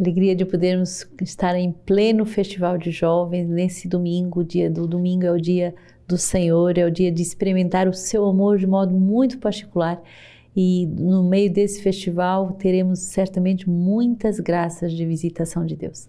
Alegria de podermos estar em pleno festival de jovens nesse domingo. O dia do domingo é o dia do Senhor, é o dia de experimentar o seu amor de modo muito particular. E no meio desse festival teremos certamente muitas graças de visitação de Deus.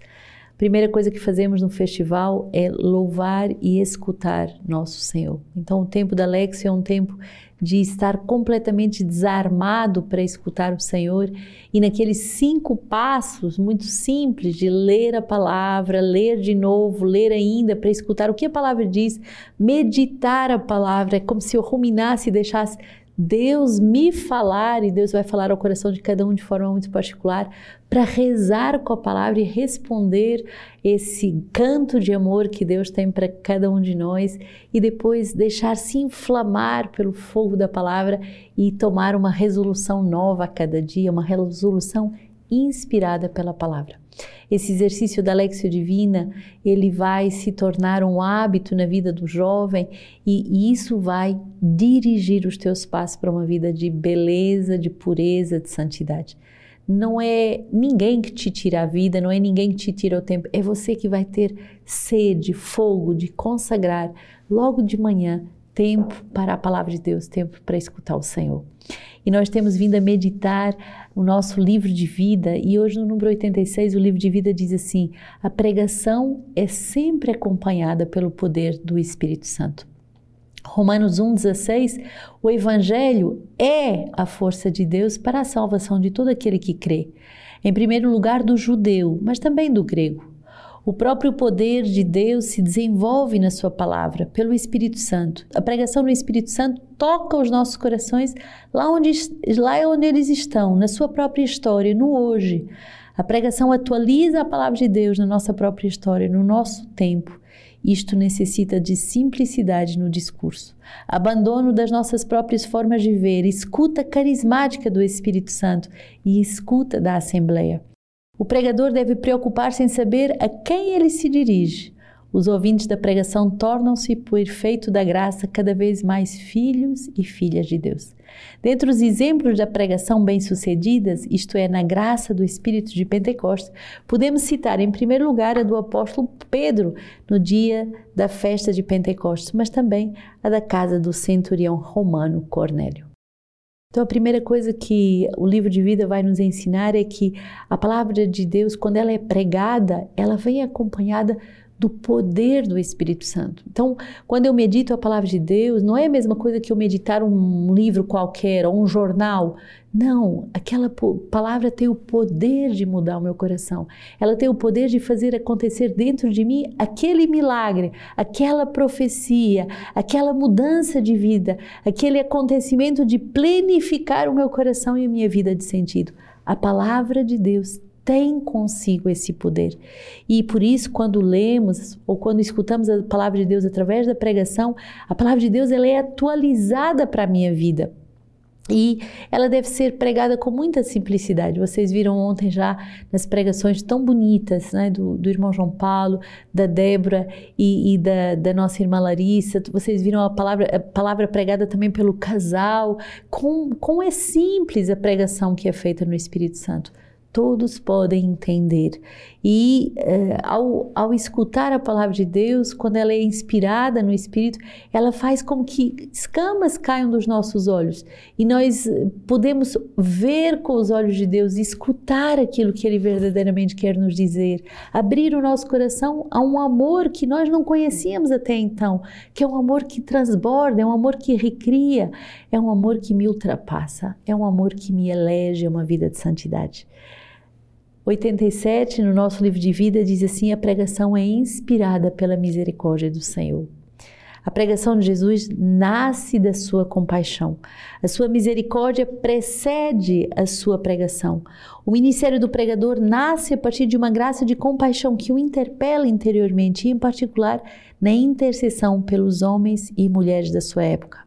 Primeira coisa que fazemos no festival é louvar e escutar nosso Senhor. Então, o tempo da Lexia é um tempo de estar completamente desarmado para escutar o Senhor e naqueles cinco passos muito simples de ler a palavra, ler de novo, ler ainda para escutar o que a palavra diz, meditar a palavra, é como se eu ruminasse e deixasse Deus me falar, e Deus vai falar ao coração de cada um de forma muito particular, para rezar com a palavra e responder esse canto de amor que Deus tem para cada um de nós, e depois deixar-se inflamar pelo fogo da palavra e tomar uma resolução nova a cada dia, uma resolução inspirada pela palavra. Esse exercício da Lexia Divina, ele vai se tornar um hábito na vida do jovem e isso vai dirigir os teus passos para uma vida de beleza, de pureza, de santidade. Não é ninguém que te tira a vida, não é ninguém que te tira o tempo, é você que vai ter sede, fogo de consagrar logo de manhã tempo para a palavra de Deus, tempo para escutar o Senhor. E nós temos vindo a meditar o nosso livro de vida, e hoje no número 86 o livro de vida diz assim: a pregação é sempre acompanhada pelo poder do Espírito Santo. Romanos 1,16, o Evangelho é a força de Deus para a salvação de todo aquele que crê. Em primeiro lugar, do judeu, mas também do grego. O próprio poder de Deus se desenvolve na Sua palavra, pelo Espírito Santo. A pregação no Espírito Santo toca os nossos corações lá onde, lá onde eles estão, na sua própria história, no hoje. A pregação atualiza a palavra de Deus na nossa própria história, no nosso tempo. Isto necessita de simplicidade no discurso, abandono das nossas próprias formas de ver, escuta carismática do Espírito Santo e escuta da Assembleia. O pregador deve preocupar-se em saber a quem ele se dirige. Os ouvintes da pregação tornam-se, por efeito da graça, cada vez mais filhos e filhas de Deus. Dentre os exemplos da pregação bem-sucedidas, isto é, na graça do Espírito de Pentecostes, podemos citar em primeiro lugar a do apóstolo Pedro, no dia da festa de Pentecostes, mas também a da casa do centurião romano Cornélio. Então, a primeira coisa que o livro de vida vai nos ensinar é que a palavra de Deus, quando ela é pregada, ela vem acompanhada do poder do Espírito Santo. Então, quando eu medito a palavra de Deus, não é a mesma coisa que eu meditar um livro qualquer ou um jornal. Não, aquela palavra tem o poder de mudar o meu coração. Ela tem o poder de fazer acontecer dentro de mim aquele milagre, aquela profecia, aquela mudança de vida, aquele acontecimento de plenificar o meu coração e a minha vida de sentido. A palavra de Deus tem consigo esse poder. E por isso, quando lemos ou quando escutamos a palavra de Deus através da pregação, a palavra de Deus ela é atualizada para a minha vida. E ela deve ser pregada com muita simplicidade. Vocês viram ontem já nas pregações tão bonitas né, do, do irmão João Paulo, da Débora e, e da, da, nossa irmã Larissa. Vocês viram a palavra, a palavra pregada também pelo casal. Como, como é simples a pregação que é feita no Espírito Santo todos podem entender. E uh, ao, ao escutar a palavra de Deus, quando ela é inspirada no Espírito, ela faz com que escamas caiam dos nossos olhos e nós podemos ver com os olhos de Deus, escutar aquilo que Ele verdadeiramente quer nos dizer, abrir o nosso coração a um amor que nós não conhecíamos até então, que é um amor que transborda, é um amor que recria, é um amor que me ultrapassa, é um amor que me elege a uma vida de santidade. 87, no nosso livro de vida, diz assim: a pregação é inspirada pela misericórdia do Senhor. A pregação de Jesus nasce da sua compaixão. A sua misericórdia precede a sua pregação. O ministério do pregador nasce a partir de uma graça de compaixão que o interpela interiormente, e em particular na intercessão pelos homens e mulheres da sua época.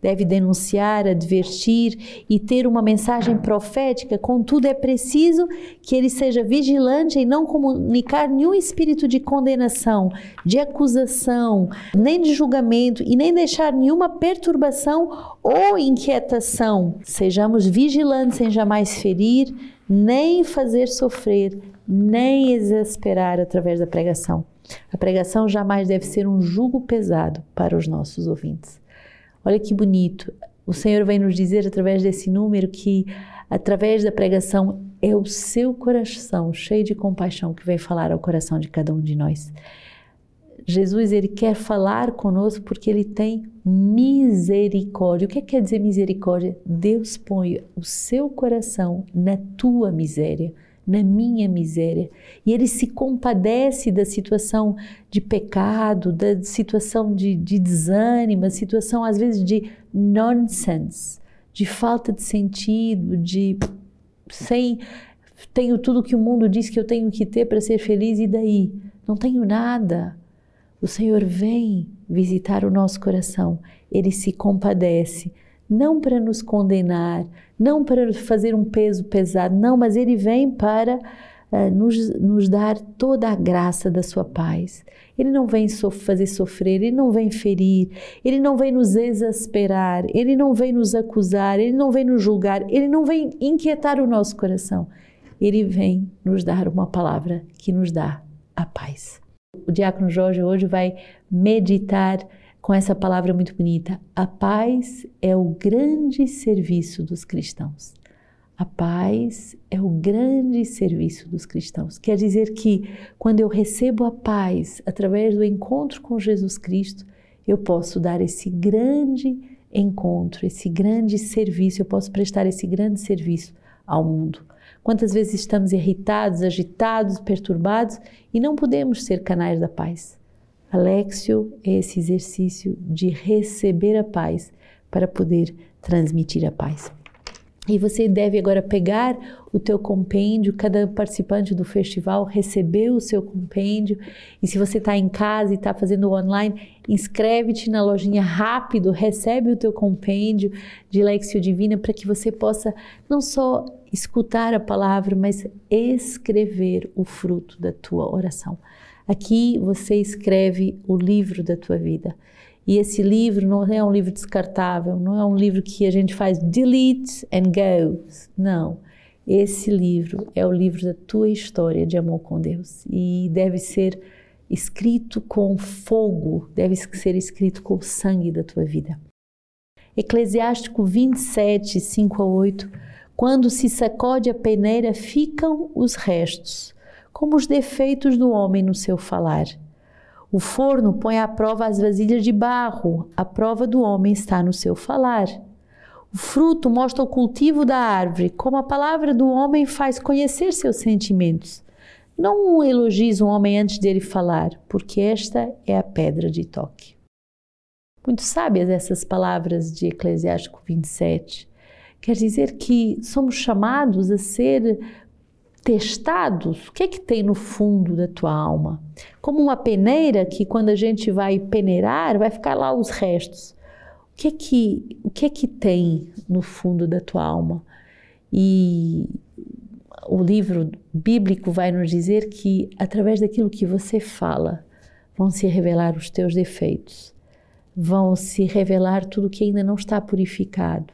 Deve denunciar, advertir e ter uma mensagem profética, contudo, é preciso que ele seja vigilante em não comunicar nenhum espírito de condenação, de acusação, nem de julgamento e nem deixar nenhuma perturbação ou inquietação. Sejamos vigilantes em jamais ferir, nem fazer sofrer, nem exasperar através da pregação. A pregação jamais deve ser um jugo pesado para os nossos ouvintes. Olha que bonito. O Senhor vem nos dizer através desse número que através da pregação é o seu coração cheio de compaixão que vem falar ao coração de cada um de nós. Jesus ele quer falar conosco porque ele tem misericórdia. O que quer dizer misericórdia? Deus põe o seu coração na tua miséria, na minha miséria, e ele se compadece da situação de pecado, da situação de, de desânimo, situação às vezes de nonsense, de falta de sentido, de sem tenho tudo que o mundo diz que eu tenho que ter para ser feliz e daí? Não tenho nada. O Senhor vem visitar o nosso coração, ele se compadece, não para nos condenar, não para fazer um peso pesado, não, mas ele vem para uh, nos, nos dar toda a graça da sua paz. Ele não vem fazer sofrer, ele não vem ferir, ele não vem nos exasperar, ele não vem nos acusar, ele não vem nos julgar, ele não vem inquietar o nosso coração. Ele vem nos dar uma palavra que nos dá a paz. O diácono Jorge hoje vai meditar com essa palavra muito bonita. A paz é o grande serviço dos cristãos. A paz é o grande serviço dos cristãos. Quer dizer que quando eu recebo a paz através do encontro com Jesus Cristo, eu posso dar esse grande encontro, esse grande serviço, eu posso prestar esse grande serviço ao mundo. Quantas vezes estamos irritados, agitados, perturbados e não podemos ser canais da paz? Alexio é esse exercício de receber a paz para poder transmitir a paz. E você deve agora pegar o teu compêndio, cada participante do festival recebeu o seu compêndio. E se você está em casa e está fazendo online, inscreve-te na lojinha rápido, recebe o teu compêndio de Lexio Divina para que você possa não só escutar a palavra, mas escrever o fruto da tua oração. Aqui você escreve o livro da tua vida. E esse livro não é um livro descartável, não é um livro que a gente faz delete and go. Não. Esse livro é o livro da tua história de amor com Deus e deve ser escrito com fogo, deve ser escrito com o sangue da tua vida. Eclesiástico 27, 5 a 8. Quando se sacode a peneira, ficam os restos, como os defeitos do homem no seu falar. O forno põe à prova as vasilhas de barro, a prova do homem está no seu falar. O fruto mostra o cultivo da árvore, como a palavra do homem faz conhecer seus sentimentos. Não elogies um homem antes dele falar, porque esta é a pedra de toque. Muito sábias essas palavras de Eclesiástico 27. Quer dizer que somos chamados a ser testados, o que é que tem no fundo da tua alma? Como uma peneira que quando a gente vai peneirar, vai ficar lá os restos. O que é que, o que, é que tem no fundo da tua alma? E o livro bíblico vai nos dizer que através daquilo que você fala, vão se revelar os teus defeitos, vão se revelar tudo que ainda não está purificado,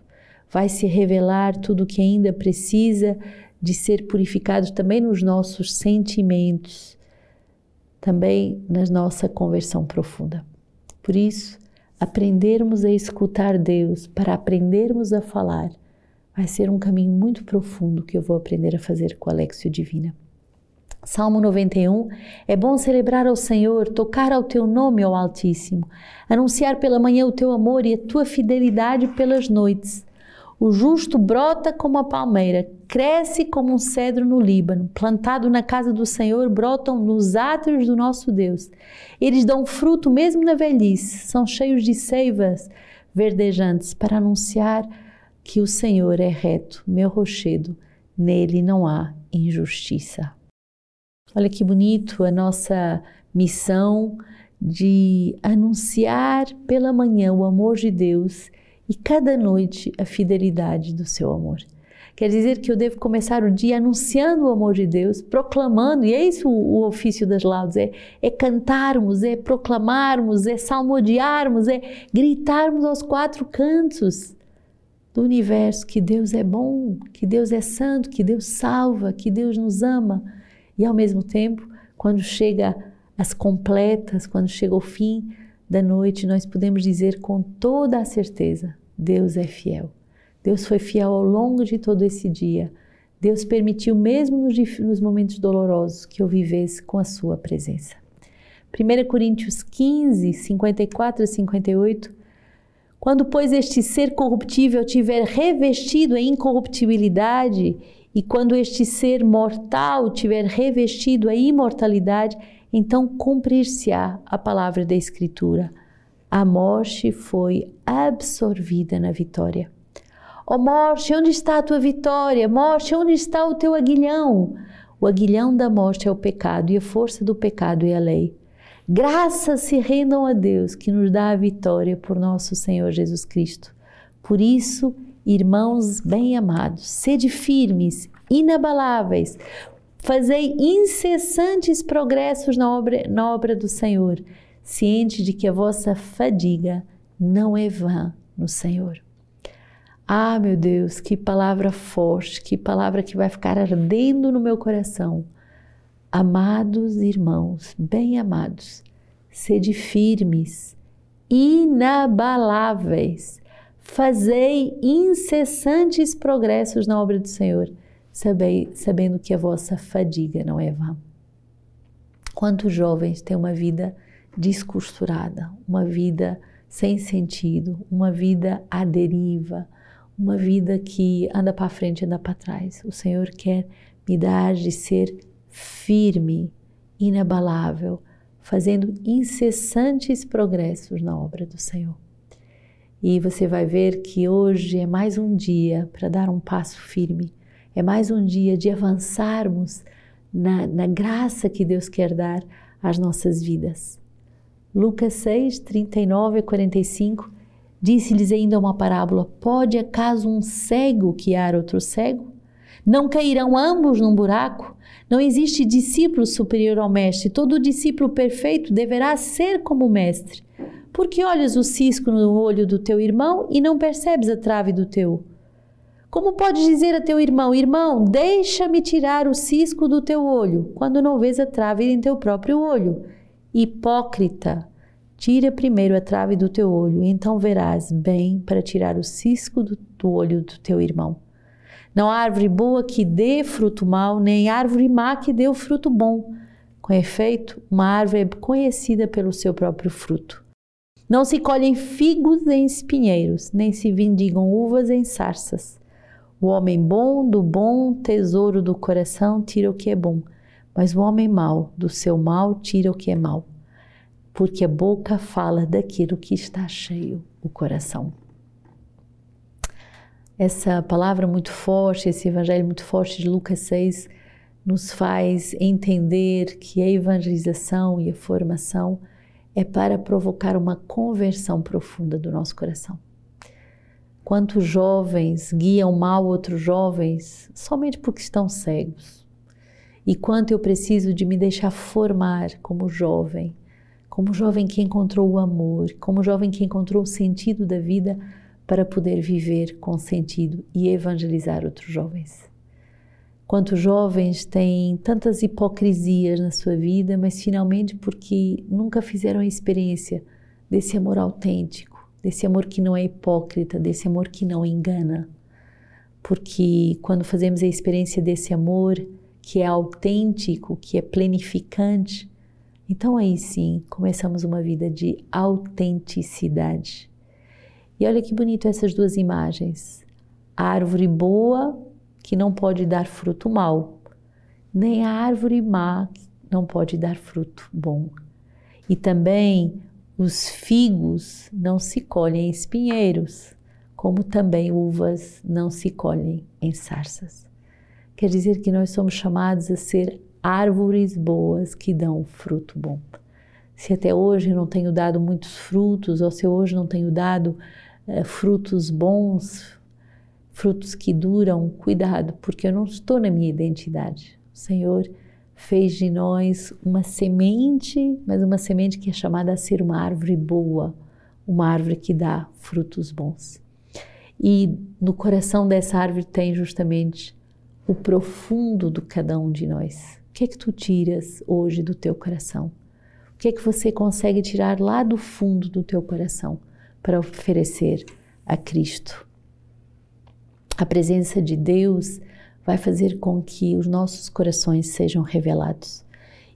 vai se revelar tudo que ainda precisa de ser purificados também nos nossos sentimentos, também na nossa conversão profunda. Por isso, aprendermos a escutar Deus para aprendermos a falar vai ser um caminho muito profundo que eu vou aprender a fazer com a Alexio Divina. Salmo 91 É bom celebrar ao Senhor, tocar ao teu nome, ao Altíssimo, anunciar pela manhã o teu amor e a tua fidelidade pelas noites o justo brota como a palmeira, cresce como um cedro no Líbano, plantado na casa do Senhor, brotam nos átrios do nosso Deus. Eles dão fruto mesmo na velhice, são cheios de seivas verdejantes para anunciar que o Senhor é reto, meu rochedo, nele não há injustiça. Olha que bonito a nossa missão de anunciar pela manhã o amor de Deus e cada noite a fidelidade do seu amor. Quer dizer que eu devo começar o dia anunciando o amor de Deus, proclamando, e é isso o, ofício das laudas, é, é cantarmos, é proclamarmos, é salmodiarmos, é gritarmos aos quatro cantos do universo que Deus é bom, que Deus é santo, que Deus salva, que Deus nos ama. E ao mesmo tempo, quando chega as completas, quando chega o fim da noite, nós podemos dizer com toda a certeza: Deus é fiel. Deus foi fiel ao longo de todo esse dia. Deus permitiu, mesmo nos, momentos dolorosos, que eu vivesse com a Sua presença. 1 Coríntios 15, 54 a 58. Quando, pois, este ser corruptível tiver revestido a incorruptibilidade, e quando este ser mortal tiver revestido a imortalidade, então cumprir-se-á a palavra da Escritura. A morte foi absorvida na vitória. Ó oh, morte, onde está a tua vitória? Morte, onde está o teu aguilhão? O aguilhão da morte é o pecado e a força do pecado é a lei. Graças se rendam a Deus que nos dá a vitória por nosso Senhor Jesus Cristo. Por isso, irmãos bem-amados, sede firmes, inabaláveis, fazei incessantes progressos na obra, na obra do Senhor, ciente de que a vossa fadiga não é vã no Senhor. Ah, meu Deus, que palavra forte, que palavra que vai ficar ardendo no meu coração. Amados irmãos, bem amados, sede firmes, inabaláveis, fazei incessantes progressos na obra do Senhor, sabendo que a vossa fadiga não é vã. Quantos jovens têm uma vida descosturada, uma vida sem sentido, uma vida à deriva, uma vida que anda para frente e anda para trás. O Senhor quer me dar de ser firme, inabalável, fazendo incessantes progressos na obra do Senhor. E você vai ver que hoje é mais um dia para dar um passo firme, é mais um dia de avançarmos na, na graça que Deus quer dar às nossas vidas. Lucas 6, 39 a 45 disse-lhes ainda uma parábola: Pode acaso um cego guiar outro cego? Não cairão ambos num buraco? Não existe discípulo superior ao mestre. Todo discípulo perfeito deverá ser como o mestre. Porque olhas o cisco no olho do teu irmão e não percebes a trave do teu? Como podes dizer a teu irmão: Irmão, deixa-me tirar o cisco do teu olho, quando não vês a trave em teu próprio olho? Hipócrita, tira primeiro a trave do teu olho, então verás bem para tirar o cisco do, do olho do teu irmão. Não há árvore boa que dê fruto mau, nem árvore má que dê o fruto bom. Com efeito, uma árvore é conhecida pelo seu próprio fruto. Não se colhem figos em espinheiros, nem se vindigam uvas em sarças. O homem bom do bom tesouro do coração tira o que é bom, mas o homem mau do seu mal tira o que é mau, porque a boca fala daquilo que está cheio o coração essa palavra muito forte, esse evangelho muito forte de Lucas 6, nos faz entender que a evangelização e a formação é para provocar uma conversão profunda do nosso coração. Quantos jovens guiam mal outros jovens somente porque estão cegos? E quanto eu preciso de me deixar formar como jovem, como jovem que encontrou o amor, como jovem que encontrou o sentido da vida para poder viver com sentido e evangelizar outros jovens. Quantos jovens têm tantas hipocrisias na sua vida, mas finalmente porque nunca fizeram a experiência desse amor autêntico, desse amor que não é hipócrita, desse amor que não engana. Porque quando fazemos a experiência desse amor que é autêntico, que é plenificante, então aí sim começamos uma vida de autenticidade. E olha que bonito essas duas imagens. A árvore boa que não pode dar fruto mau, nem a árvore má que não pode dar fruto bom. E também os figos não se colhem em espinheiros, como também uvas não se colhem em sarças. Quer dizer que nós somos chamados a ser árvores boas que dão fruto bom. Se até hoje não tenho dado muitos frutos, ou se hoje não tenho dado é, frutos bons, frutos que duram, cuidado, porque eu não estou na minha identidade. O Senhor fez de nós uma semente, mas uma semente que é chamada a ser uma árvore boa, uma árvore que dá frutos bons. E no coração dessa árvore tem justamente o profundo do cada um de nós. O que é que tu tiras hoje do teu coração? O que é que você consegue tirar lá do fundo do teu coração para oferecer a Cristo? A presença de Deus vai fazer com que os nossos corações sejam revelados.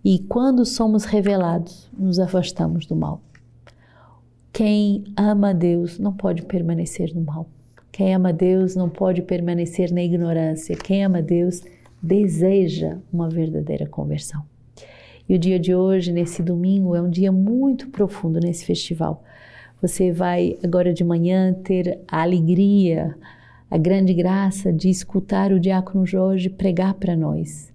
E quando somos revelados, nos afastamos do mal. Quem ama Deus não pode permanecer no mal. Quem ama Deus não pode permanecer na ignorância. Quem ama Deus deseja uma verdadeira conversão. E o dia de hoje, nesse domingo, é um dia muito profundo nesse festival. Você vai agora de manhã ter a alegria, a grande graça de escutar o diácono Jorge pregar para nós.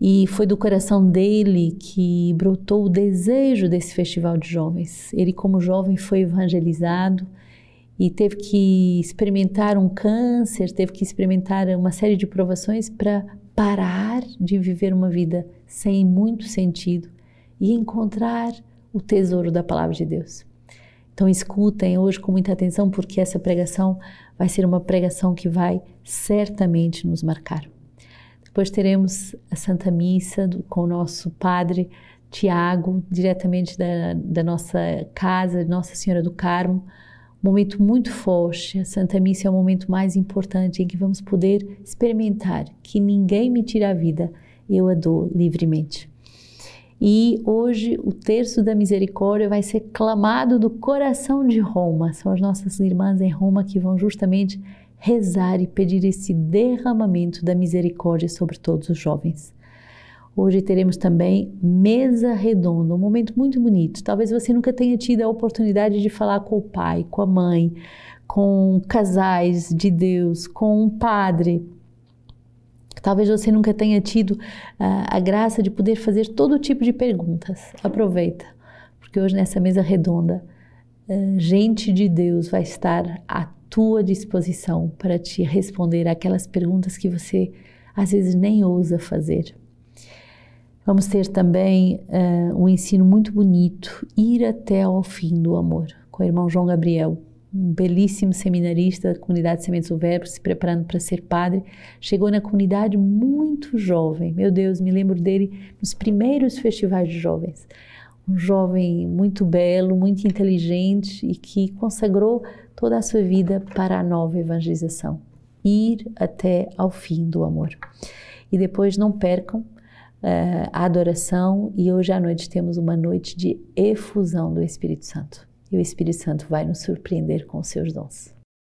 E foi do coração dele que brotou o desejo desse festival de jovens. Ele, como jovem, foi evangelizado e teve que experimentar um câncer, teve que experimentar uma série de provações para parar de viver uma vida sem muito sentido e encontrar o tesouro da palavra de Deus. Então escutem hoje com muita atenção porque essa pregação vai ser uma pregação que vai certamente nos marcar. Depois teremos a Santa Missa do, com o nosso Padre Tiago, diretamente da, da nossa casa, Nossa Senhora do Carmo. Momento muito forte. A Santa Missa é o momento mais importante em que vamos poder experimentar que ninguém me tira a vida, eu a dou livremente. E hoje o terço da misericórdia vai ser clamado do coração de Roma. São as nossas irmãs em Roma que vão justamente rezar e pedir esse derramamento da misericórdia sobre todos os jovens. Hoje teremos também mesa redonda, um momento muito bonito. Talvez você nunca tenha tido a oportunidade de falar com o pai, com a mãe, com casais de Deus, com um padre Talvez você nunca tenha tido uh, a graça de poder fazer todo tipo de perguntas. Aproveita, porque hoje nessa mesa redonda, uh, gente de Deus vai estar à tua disposição para te responder aquelas perguntas que você às vezes nem ousa fazer. Vamos ter também uh, um ensino muito bonito, ir até ao fim do amor, com o irmão João Gabriel um belíssimo seminarista da comunidade Sementes do Verbo, se preparando para ser padre, chegou na comunidade muito jovem. Meu Deus, me lembro dele nos primeiros festivais de jovens. Um jovem muito belo, muito inteligente e que consagrou toda a sua vida para a nova evangelização. Ir até ao fim do amor. E depois não percam uh, a adoração e hoje à noite temos uma noite de efusão do Espírito Santo e o Espírito Santo vai nos surpreender com seus dons.